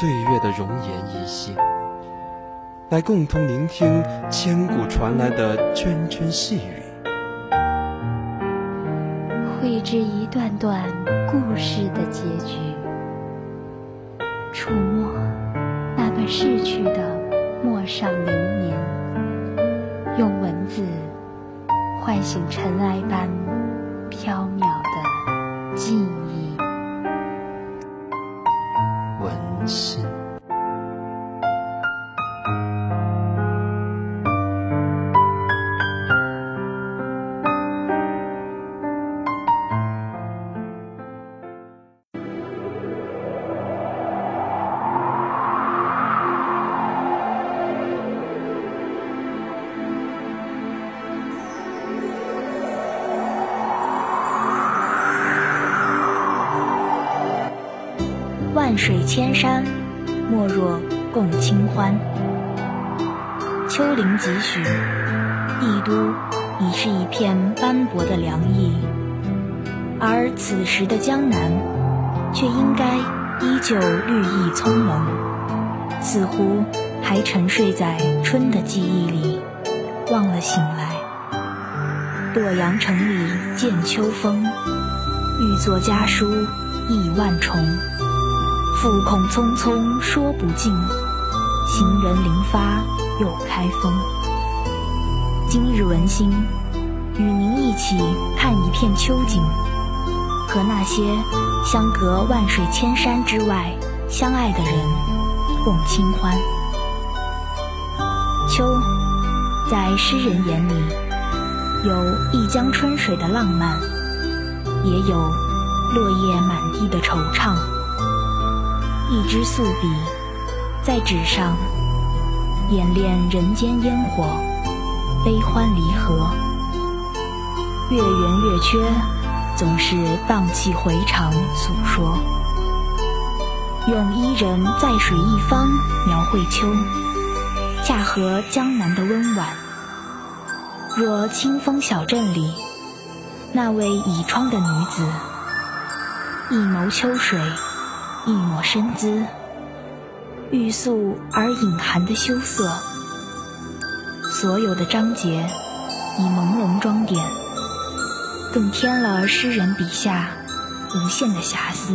岁月的容颜依稀，来共同聆听千古传来的涓涓细语，绘制一段段故事的结局，触摸那段逝去的陌上流年，用文字唤醒尘埃般飘渺。万水千山，莫若共清欢。秋临几许，帝都已是一片斑驳的凉意，而此时的江南，却应该依旧绿意葱茏，似乎还沉睡在春的记忆里，忘了醒来。洛阳城里见秋风，欲作家书意万重。复恐匆匆说不尽，行人临发又开封。今日文心与您一起看一片秋景，和那些相隔万水千山之外相爱的人共清欢。秋，在诗人眼里，有一江春水的浪漫，也有落叶满地的惆怅。一支素笔，在纸上演练人间烟火，悲欢离合。月圆月缺，总是荡气回肠诉说。用伊人在水一方描绘秋，恰合江南的温婉。若清风小镇里那位倚窗的女子，一眸秋水。一抹身姿，欲素而隐含的羞涩，所有的章节以朦胧装点，更添了诗人笔下无限的遐思。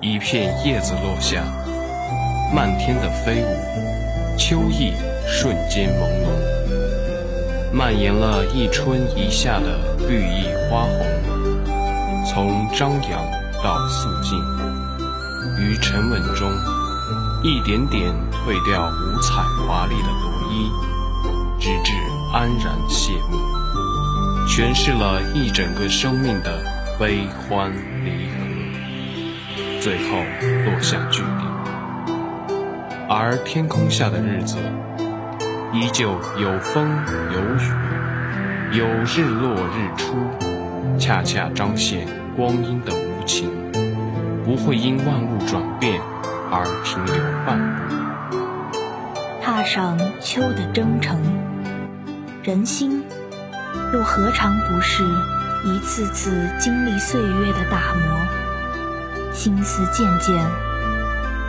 一片叶子落下，漫天的飞舞，秋意瞬间朦胧，蔓延了一春一夏的绿意花红，从张扬。到肃静，于沉稳中，一点点褪掉五彩华丽的罗衣，直至安然谢幕，诠释了一整个生命的悲欢离合，最后落下句点。而天空下的日子，依旧有风有雨，有日落日出，恰恰彰显光阴的。情不会因万物转变而停留半步。踏上秋的征程，人心又何尝不是一次次经历岁月的打磨？心思渐渐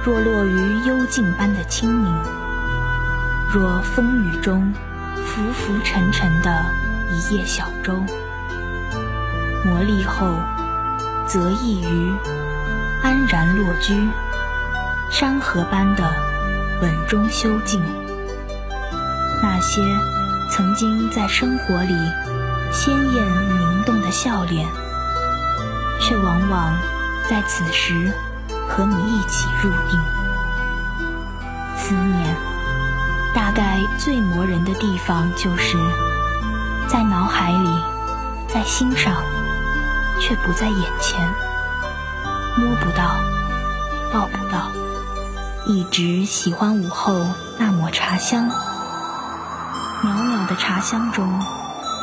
若落于幽静般的清明，若风雨中浮浮沉沉的一叶小舟，磨砺后。则易于安然落居，山河般的稳中修静。那些曾经在生活里鲜艳灵动的笑脸，却往往在此时和你一起入定。思念，大概最磨人的地方，就是在脑海里，在心上。却不在眼前，摸不到，抱不到，一直喜欢午后那抹茶香。袅袅的茶香中，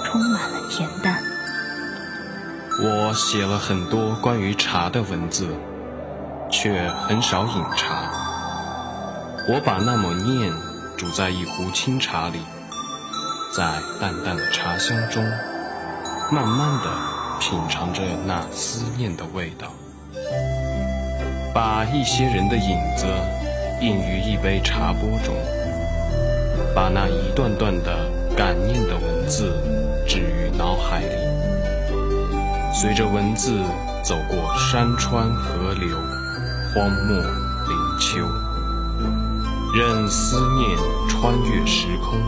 充满了恬淡。我写了很多关于茶的文字，却很少饮茶。我把那抹念煮在一壶清茶里，在淡淡的茶香中，慢慢的品尝着那思念的味道。把一些人的影子印于一杯茶钵中，把那一段段的感念的文字置于脑海里。随着文字走过山川河流、荒漠林丘，任思念穿越时空，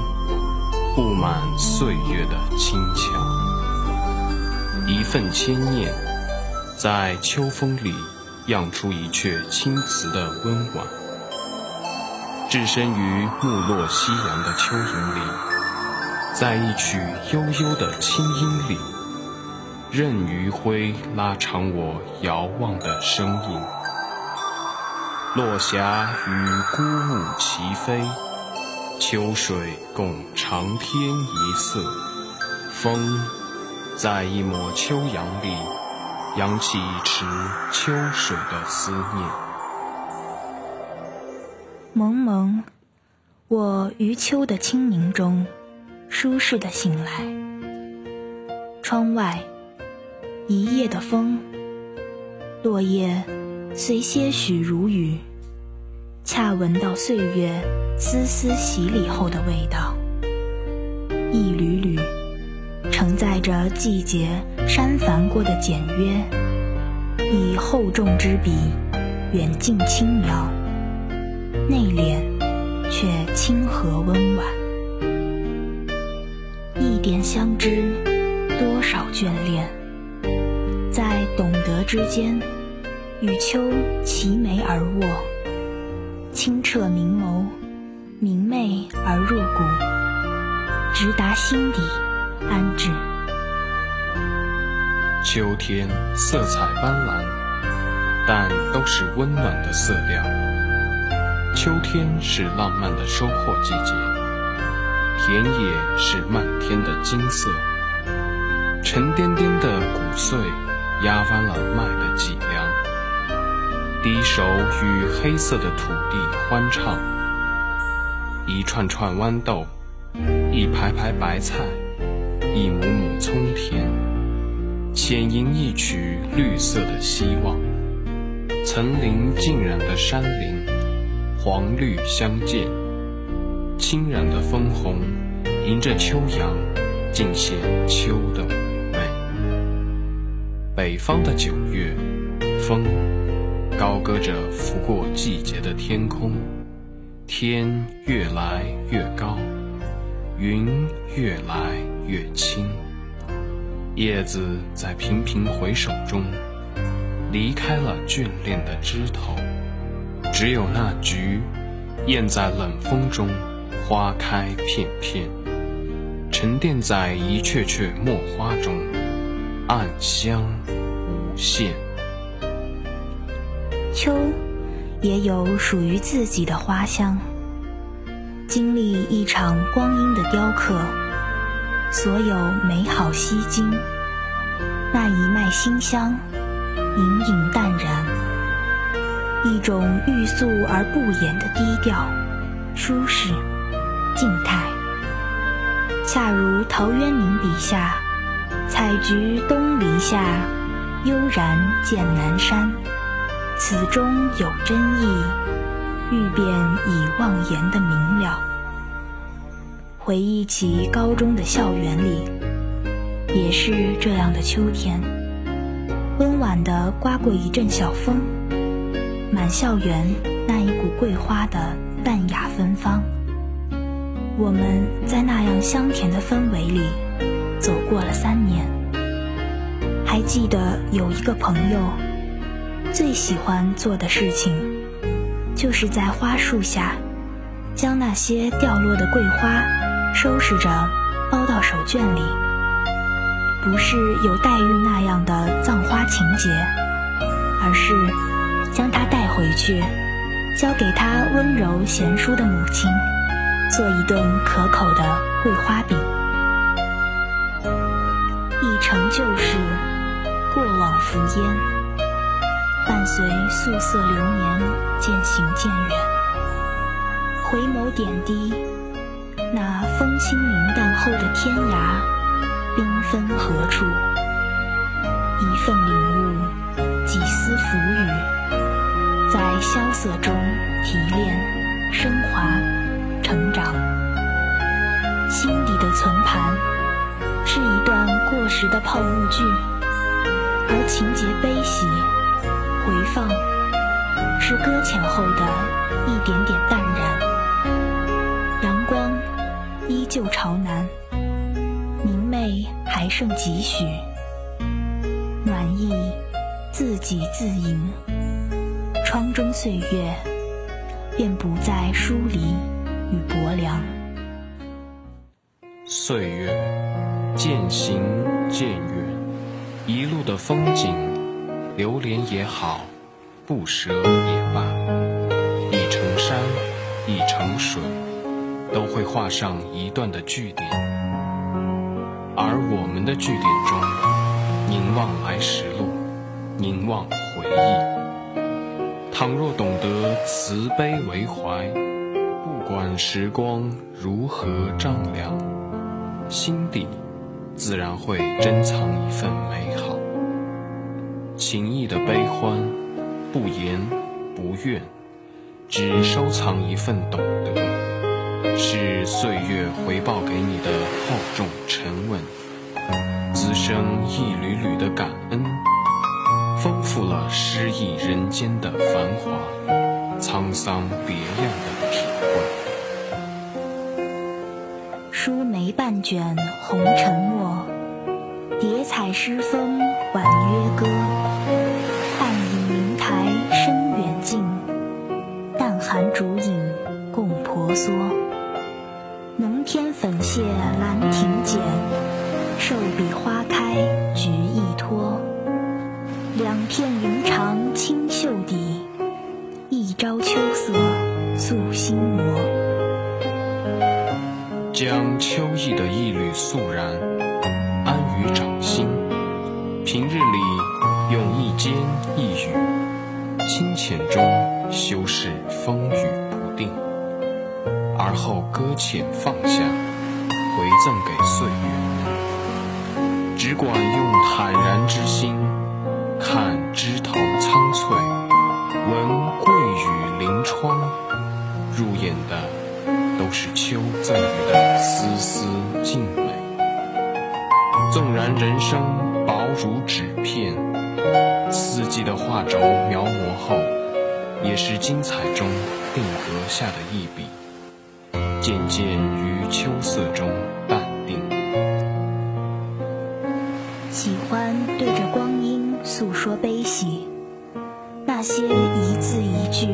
布满岁月的轻巧。一份牵念，在秋风里漾出一阙青词的温婉。置身于暮落夕阳的秋影里，在一曲悠悠的清音里。任余晖拉长我遥望的身影，落霞与孤鹜齐飞，秋水共长天一色。风，在一抹秋阳里，扬起一池秋水的思念。蒙蒙，我于秋的清明中，舒适的醒来。窗外。一夜的风，落叶随些许如雨，恰闻到岁月丝丝洗礼后的味道。一缕缕承载着季节删繁过的简约，以厚重之笔远近轻描，内敛却亲和温婉。一点相知，多少眷恋。在懂得之间，与秋齐眉而卧，清澈明眸，明媚而入骨，直达心底，安置。秋天色彩斑斓，但都是温暖的色调。秋天是浪漫的收获季节，田野是漫天的金色，沉甸甸的谷穗。压弯了麦的脊梁，低首与黑色的土地欢唱，一串串豌豆，一排排白菜，一亩亩葱田，浅吟一曲绿色的希望。层林尽染的山林，黄绿相间，轻染的枫红，迎着秋阳，尽显秋的妩媚。北方的九月，风高歌着拂过季节的天空，天越来越高，云越来越轻，叶子在频频回首中离开了眷恋的枝头，只有那菊燕在冷风中花开片片，沉淀在一阙阙墨花中。暗香无限。秋也有属于自己的花香。经历一场光阴的雕刻，所有美好吸睛。那一脉馨香，隐隐淡然。一种欲速而不言的低调、舒适、静态，恰如陶渊明笔下。采菊东篱下，悠然见南山。此中有真意，欲辨已忘言的明了。回忆起高中的校园里，也是这样的秋天，温婉的刮过一阵小风，满校园那一股桂花的淡雅芬芳。我们在那样香甜的氛围里。走过了三年，还记得有一个朋友，最喜欢做的事情，就是在花树下，将那些掉落的桂花收拾着，包到手绢里。不是有黛玉那样的葬花情节，而是将它带回去，交给他温柔贤淑的母亲，做一顿可口的桂花饼。一城旧事，过往浮烟，伴随素色流年渐行渐远。回眸点滴，风轻云淡后的天涯，缤纷何处？一份领悟，几丝浮语，在萧瑟中提炼、升华、成长。心底的存盘，是一段过时的泡沫剧，而情节悲喜回放，是搁浅后的一点点淡旧朝南，明媚还剩几许。暖意自给自迎，窗中岁月便不再疏离与薄凉。岁月渐行渐远，一路的风景，流连也好，不舍也罢，画上一段的句点。而我们的句点中，凝望来时路，凝望回忆。倘若懂得慈悲为怀，不管时光如何丈量，心底自然会珍藏一份美好。情谊的悲欢，不言不怨，只收藏一份懂得，是岁月回报给你的厚重沉稳。滋生一缕缕的感恩，丰富了诗意人间的繁华，沧桑别样的体会。书眉半卷红尘墨，叠彩诗风婉约歌。暗影灵台深远近，淡寒烛影共婆娑。剪。瘦笔花开菊意托，两片云长清秀底，一朝秋色素心魔。将秋意的一缕肃然安于掌心，平日里用一笺一语，清浅中修饰风雨不定，而后搁浅放下，回赠给岁月。只管用坦然之心看枝头苍翠，闻桂雨临窗，入眼的都是秋赠予的丝丝静美。纵然人生薄如纸片，四季的画轴描摹后，也是精彩中定格下的一笔，渐渐于秋色中淡定。喜欢对着光阴诉说悲喜，那些一字一句，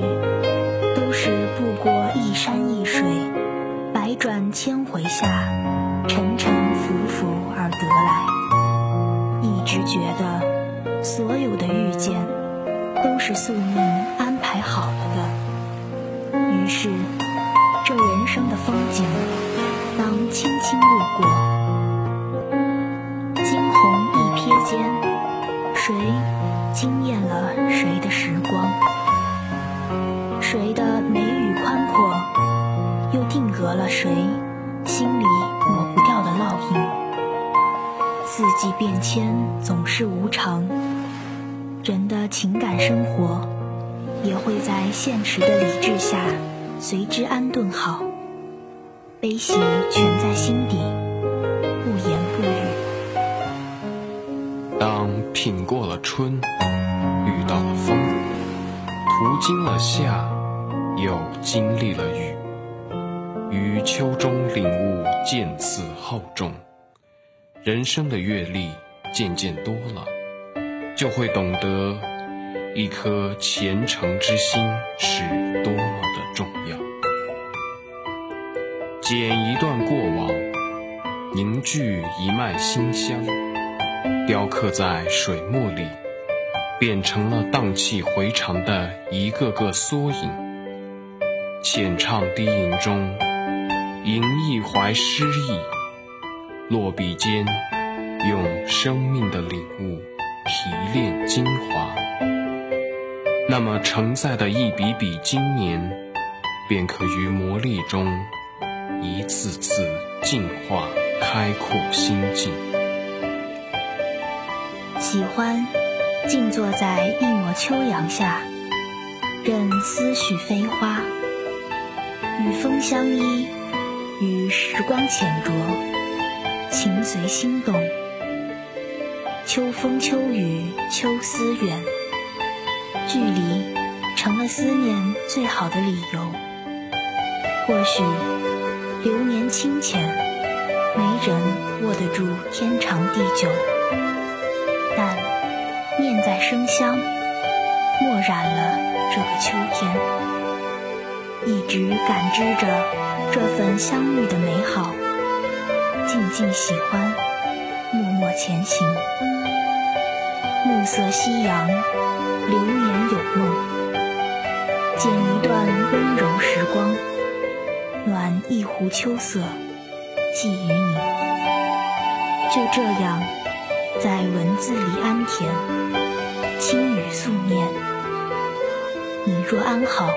都是步过一山一水，百转千回下，沉沉浮浮而得来。一直觉得，所有的遇见，都是宿命安排好了轻轻路过。惊鸿一瞥间，谁惊艳了谁的时光？谁的眉宇宽阔，又定格了谁心里抹不掉的烙印？四季变迁总是无常，人的情感生活也会在现实的理智下随之安顿好，悲喜全在心底，不言不语。当品过了春，遇到了风，途经了夏，又经历了雨，于秋中领悟渐次厚重，人生的阅历渐渐多了，就会懂得一颗虔诚之心是多么的重要。剪一段过往，凝聚一脉馨香。雕刻在水墨里，变成了荡气回肠的一个个缩影。浅唱低吟中，吟一怀诗意，落笔间，用生命的领悟提炼精华。那么承载的一笔笔经年，便可于磨砺中，一次次净化、开阔心境。喜欢静坐在一抹秋阳下，任思绪飞花，与风相依，与时光浅酌，情随心动。秋风秋雨秋思远，距离成了思念最好的理由。或许流年清浅，没人握得住天长地久。但念在生香，墨染了这个秋天，一直感知着这份相遇的美好，静静喜欢，默默前行。暮色夕阳，流年有梦，剪一段温柔时光，暖一壶秋色，寄予你。就这样。在文字里安恬，轻语素念。你若安好，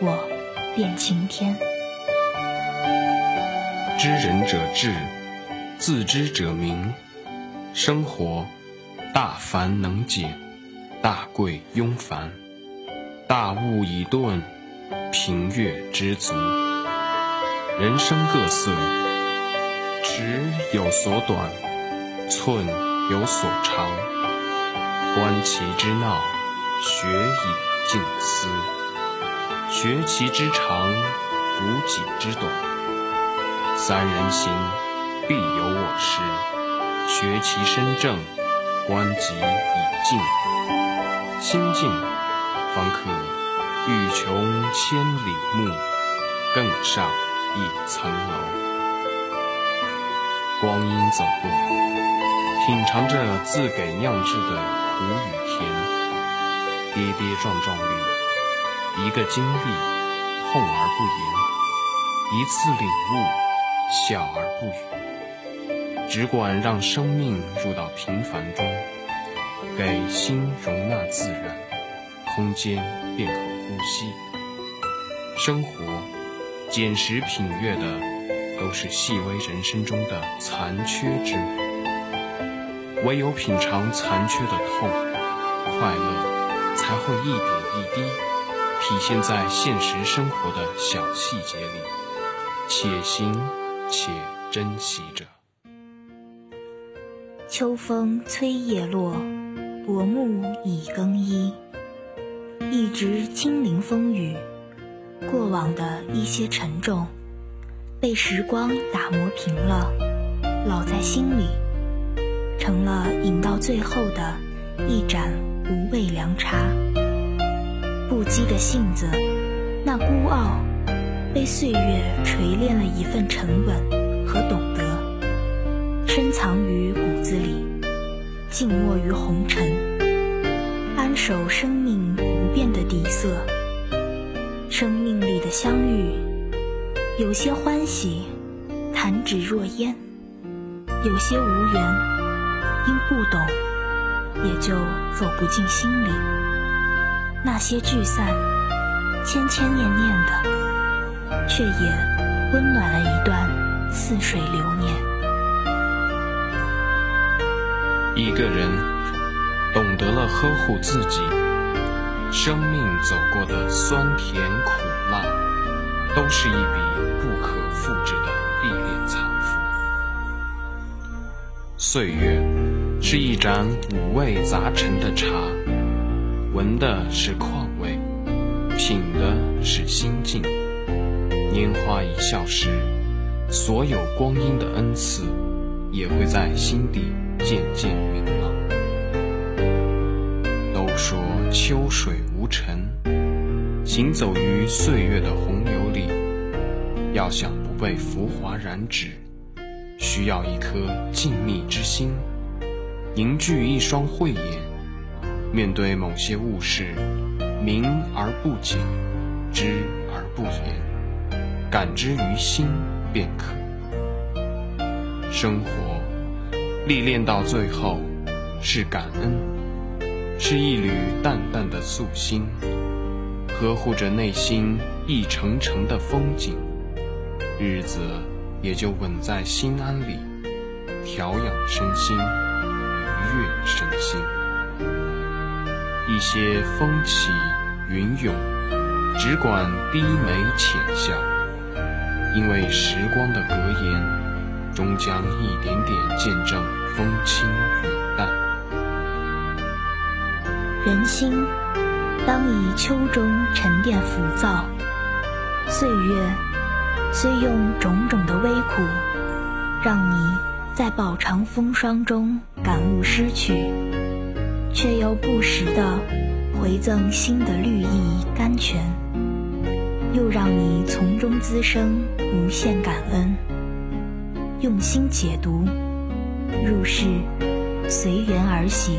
我便晴天。知人者智，自知者明。生活大凡能解，大贵庸凡，大悟已顿，平月知足。人生各色，尺有所短。寸有所长，观其之闹，学以静思；学其之长，补己之短。三人行，必有我师。学其身正，观己以静。心静，方可欲穷千里目，更上一层楼。光阴走过。品尝着自给酿制的苦与甜，跌跌撞撞里，一个经历，痛而不言；一次领悟，笑而不语。只管让生命入到平凡中，给心容纳自然，空间便可呼吸。生活，捡拾品阅的，都是细微人生中的残缺之美。唯有品尝残缺的痛，快乐才会一点一滴体现在现实生活的小细节里，且行且珍惜着。秋风催叶落，薄暮已更衣。一直清凌风雨，过往的一些沉重，被时光打磨平了，烙在心里。成了饮到最后的一盏无味凉茶。不羁的性子，那孤傲，被岁月锤炼了一份沉稳和懂得，深藏于骨子里，静默于红尘，安守生命不变的底色。生命里的相遇，有些欢喜，弹指若烟；有些无缘。因不懂，也就走不进心里。那些聚散，牵牵念念的，却也温暖了一段似水流年。一个人懂得了呵护自己，生命走过的酸甜苦辣，都是一笔不可复制的历练财富。岁月。是一盏五味杂陈的茶，闻的是况味，品的是心境。年华一笑时，所有光阴的恩赐，也会在心底渐渐明朗。秋水无尘，行走于岁月的洪流里，要想不被浮华染指，需要一颗静谧之心。凝聚一双慧眼，面对某些物事，明而不解，知而不言，感知于心便可。生活历练到最后，是感恩，是一缕淡淡的素心，呵护着内心一程程的风景，日子也就稳在心安里，调养身心，愉悦身心。一些风起云涌，只管低眉浅笑，因为时光的格言，终将一点点见证风轻云。人心当以秋中沉淀浮躁，岁月虽用种种的微苦，让你在饱尝风霜中感悟失去。却又不时的回赠新的绿意甘泉，又让你从中滋生无限感恩。用心解读，入世随缘而行，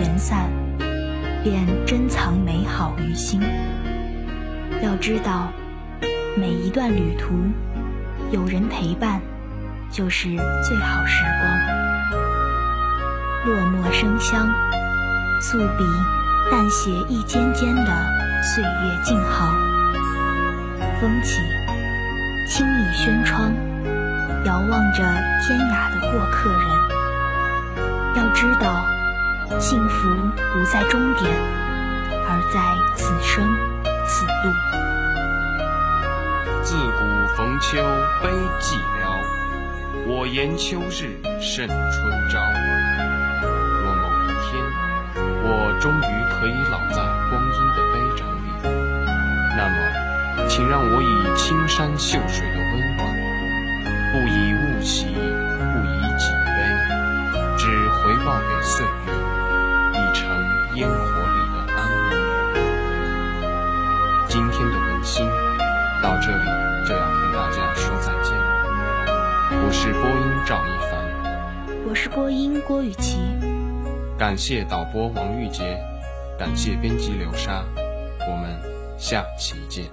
缘散便珍藏美好于心。要知道，每一段旅途，有人陪伴，就是最好时光。落墨生香，素笔淡写一间间的岁月静好。风起，轻倚轩窗，遥望着天涯的过客人。要知道，幸福不在终点，而在此生此路。自古逢秋悲寂寥，我言秋日胜春朝。若某一天我终于可以老在光阴的杯盏里，那么，请让我以青山秀水赵一凡，我是播音郭雨琪。感谢导播王玉洁，感谢编辑流沙，我们下期见。